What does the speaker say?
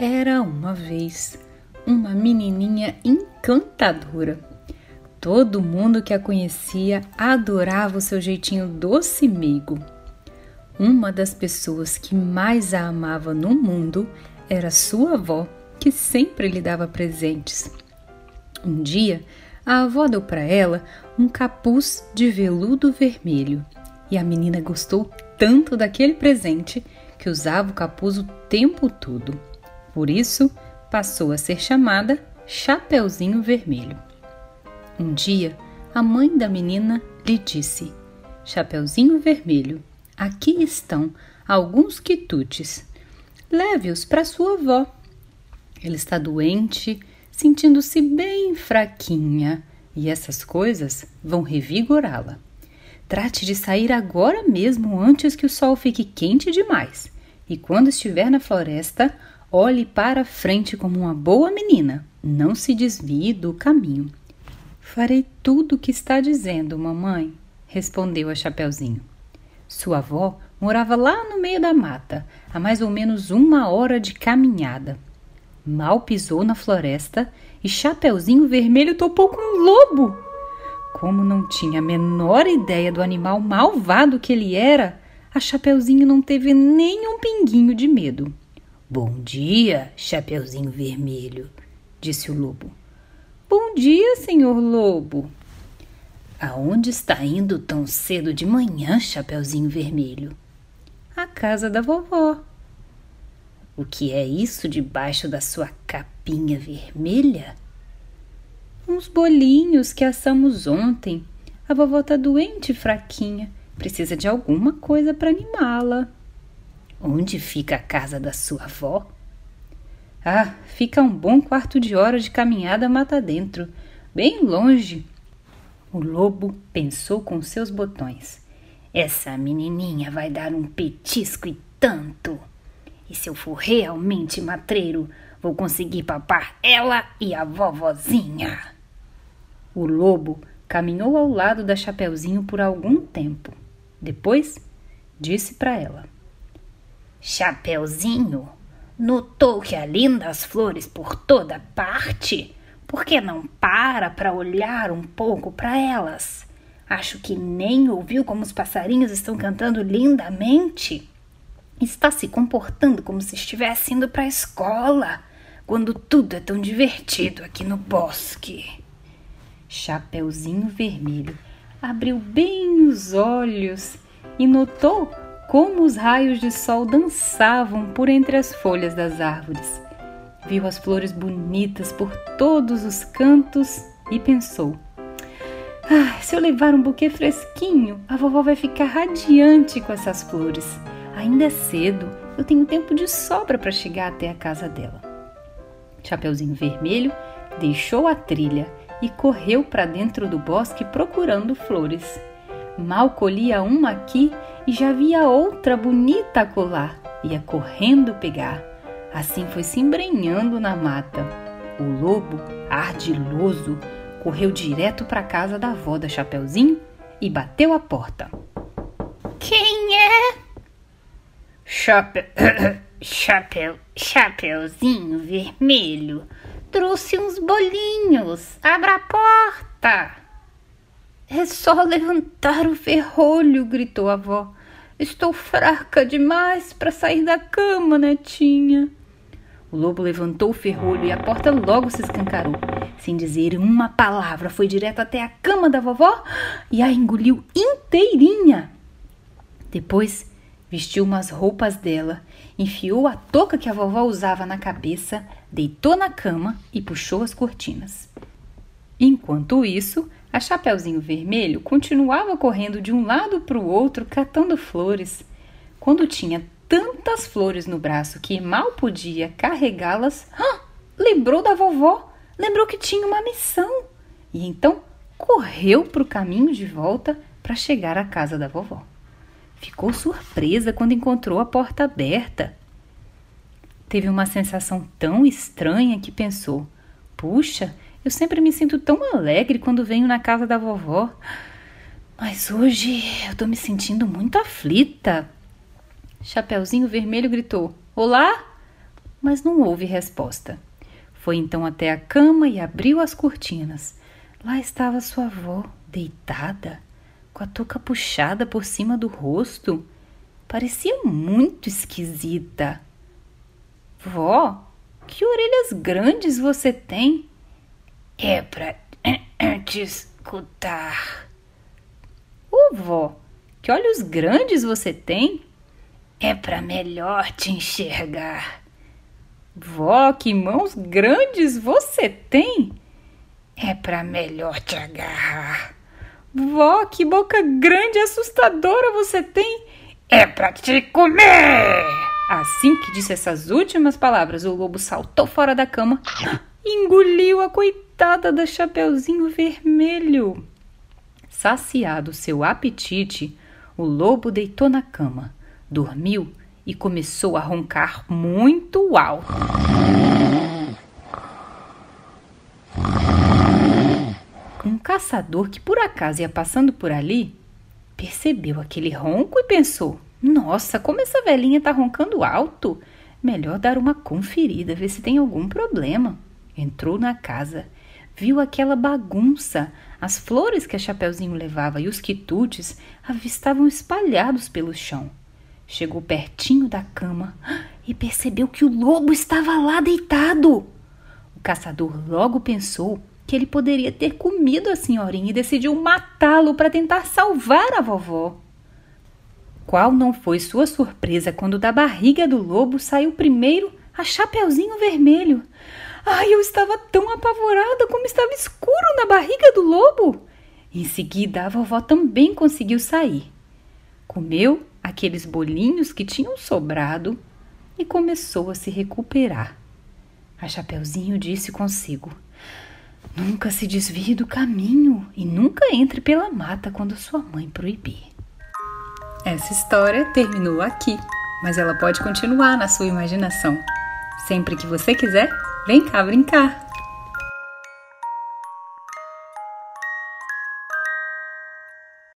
Era uma vez uma menininha encantadora. Todo mundo que a conhecia adorava o seu jeitinho doce e meigo. Uma das pessoas que mais a amava no mundo era sua avó, que sempre lhe dava presentes. Um dia, a avó deu para ela um capuz de veludo vermelho e a menina gostou tanto daquele presente que usava o capuz o tempo todo. Por isso, passou a ser chamada Chapeuzinho Vermelho. Um dia, a mãe da menina lhe disse: Chapeuzinho Vermelho, aqui estão alguns quitutes. Leve-os para sua avó. Ela está doente, sentindo-se bem fraquinha, e essas coisas vão revigorá-la. Trate de sair agora mesmo antes que o sol fique quente demais. E quando estiver na floresta, Olhe para frente como uma boa menina. Não se desvie do caminho. Farei tudo o que está dizendo, mamãe, respondeu a Chapeuzinho. Sua avó morava lá no meio da mata, a mais ou menos uma hora de caminhada. Mal pisou na floresta e Chapeuzinho Vermelho topou com um lobo. Como não tinha a menor ideia do animal malvado que ele era, a Chapeuzinho não teve nem um pinguinho de medo. Bom dia, Chapeuzinho Vermelho, disse o lobo. Bom dia, senhor lobo. Aonde está indo tão cedo de manhã, Chapeuzinho Vermelho? A casa da vovó. O que é isso debaixo da sua capinha vermelha? Uns bolinhos que assamos ontem. A vovó tá doente e fraquinha. Precisa de alguma coisa para animá-la. Onde fica a casa da sua avó? Ah, fica um bom quarto de hora de caminhada mata dentro, bem longe. O lobo pensou com seus botões. Essa menininha vai dar um petisco e tanto. E se eu for realmente matreiro, vou conseguir papar ela e a vovozinha. O lobo caminhou ao lado da Chapeuzinho por algum tempo. Depois disse para ela: Chapeuzinho, notou que há lindas flores por toda parte? Por que não para para olhar um pouco para elas? Acho que nem ouviu como os passarinhos estão cantando lindamente. Está se comportando como se estivesse indo para a escola, quando tudo é tão divertido aqui no bosque. Chapeuzinho Vermelho abriu bem os olhos e notou como os raios de sol dançavam por entre as folhas das árvores. Viu as flores bonitas por todos os cantos e pensou: ah, se eu levar um buquê fresquinho, a vovó vai ficar radiante com essas flores. Ainda é cedo, eu tenho tempo de sobra para chegar até a casa dela. Chapeuzinho Vermelho deixou a trilha e correu para dentro do bosque procurando flores. Mal colhia uma aqui e já via outra bonita colar. Ia correndo pegar. Assim foi se embrenhando na mata. O lobo, ardiloso, correu direto para a casa da avó da Chapeuzinho e bateu a porta. Quem é? Chapeu, chapeu, chapeuzinho vermelho. Trouxe uns bolinhos. Abra a porta. É só levantar o ferrolho, gritou a avó. Estou fraca demais para sair da cama, netinha. O lobo levantou o ferrolho e a porta logo se escancarou. Sem dizer uma palavra, foi direto até a cama da vovó e a engoliu inteirinha. Depois, vestiu umas roupas dela, enfiou a touca que a vovó usava na cabeça, deitou na cama e puxou as cortinas. Enquanto isso, a Chapeuzinho Vermelho continuava correndo de um lado para o outro catando flores. Quando tinha tantas flores no braço que mal podia carregá-las, ah, lembrou da vovó, lembrou que tinha uma missão e então correu para o caminho de volta para chegar à casa da vovó. Ficou surpresa quando encontrou a porta aberta. Teve uma sensação tão estranha que pensou: puxa, eu sempre me sinto tão alegre quando venho na casa da vovó. Mas hoje eu tô me sentindo muito aflita. Chapeuzinho Vermelho gritou: Olá! mas não houve resposta. Foi então até a cama e abriu as cortinas. Lá estava sua avó, deitada, com a touca puxada por cima do rosto. Parecia muito esquisita. Vó, que orelhas grandes você tem? É para te escutar. Ô, vó, que olhos grandes você tem? É para melhor te enxergar. Vó, que mãos grandes você tem? É para melhor te agarrar. Vó, que boca grande e assustadora você tem? É para te comer. Assim que disse essas últimas palavras, o lobo saltou fora da cama e engoliu a coitada da Chapeuzinho Vermelho. Saciado seu apetite, o lobo deitou na cama, dormiu e começou a roncar muito alto. Um caçador que por acaso ia passando por ali percebeu aquele ronco e pensou: Nossa, como essa velhinha tá roncando alto! Melhor dar uma conferida, ver se tem algum problema. Entrou na casa, viu aquela bagunça, as flores que a Chapeuzinho levava e os quitutes avistavam espalhados pelo chão. Chegou pertinho da cama e percebeu que o lobo estava lá deitado. O caçador logo pensou que ele poderia ter comido a senhorinha e decidiu matá-lo para tentar salvar a vovó. Qual não foi sua surpresa quando da barriga do lobo saiu primeiro a Chapeuzinho Vermelho? Ai, eu estava tão apavorada como estava escuro na barriga do lobo. Em seguida, a vovó também conseguiu sair. Comeu aqueles bolinhos que tinham sobrado e começou a se recuperar. A Chapeuzinho disse consigo: Nunca se desvie do caminho e nunca entre pela mata quando sua mãe proibir. Essa história terminou aqui, mas ela pode continuar na sua imaginação. Sempre que você quiser, vem cá brincar!